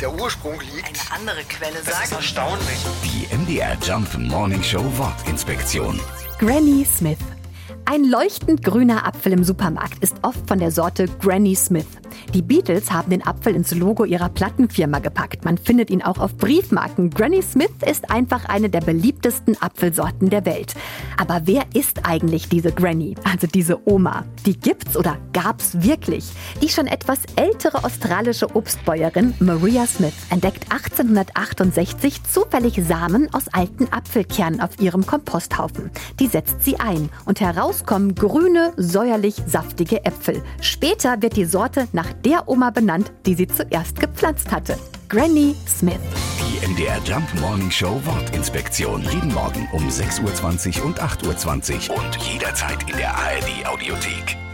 der Ursprung liegt. Eine andere Quelle Das ist sagt. erstaunlich. Die MDR Jump Morning Show Wortinspektion. Granny Smith. Ein leuchtend grüner Apfel im Supermarkt ist oft von der Sorte Granny Smith. Die Beatles haben den Apfel ins Logo ihrer Plattenfirma gepackt. Man findet ihn auch auf Briefmarken. Granny Smith ist einfach eine der beliebtesten Apfelsorten der Welt. Aber wer ist eigentlich diese Granny, also diese Oma? Die gibt's oder gab's wirklich? Die schon etwas ältere australische Obstbäuerin Maria Smith entdeckt 1868 zufällig Samen aus alten Apfelkernen auf ihrem Komposthaufen. Die setzt sie ein und heraus kommen grüne, säuerlich saftige Äpfel. Später wird die Sorte nach der Oma benannt, die sie zuerst gepflanzt hatte. Granny Smith. Die MDR Jump Morning Show Wortinspektion. Jeden Morgen um 6.20 Uhr und 8.20 Uhr und jederzeit in der ARD Audiothek.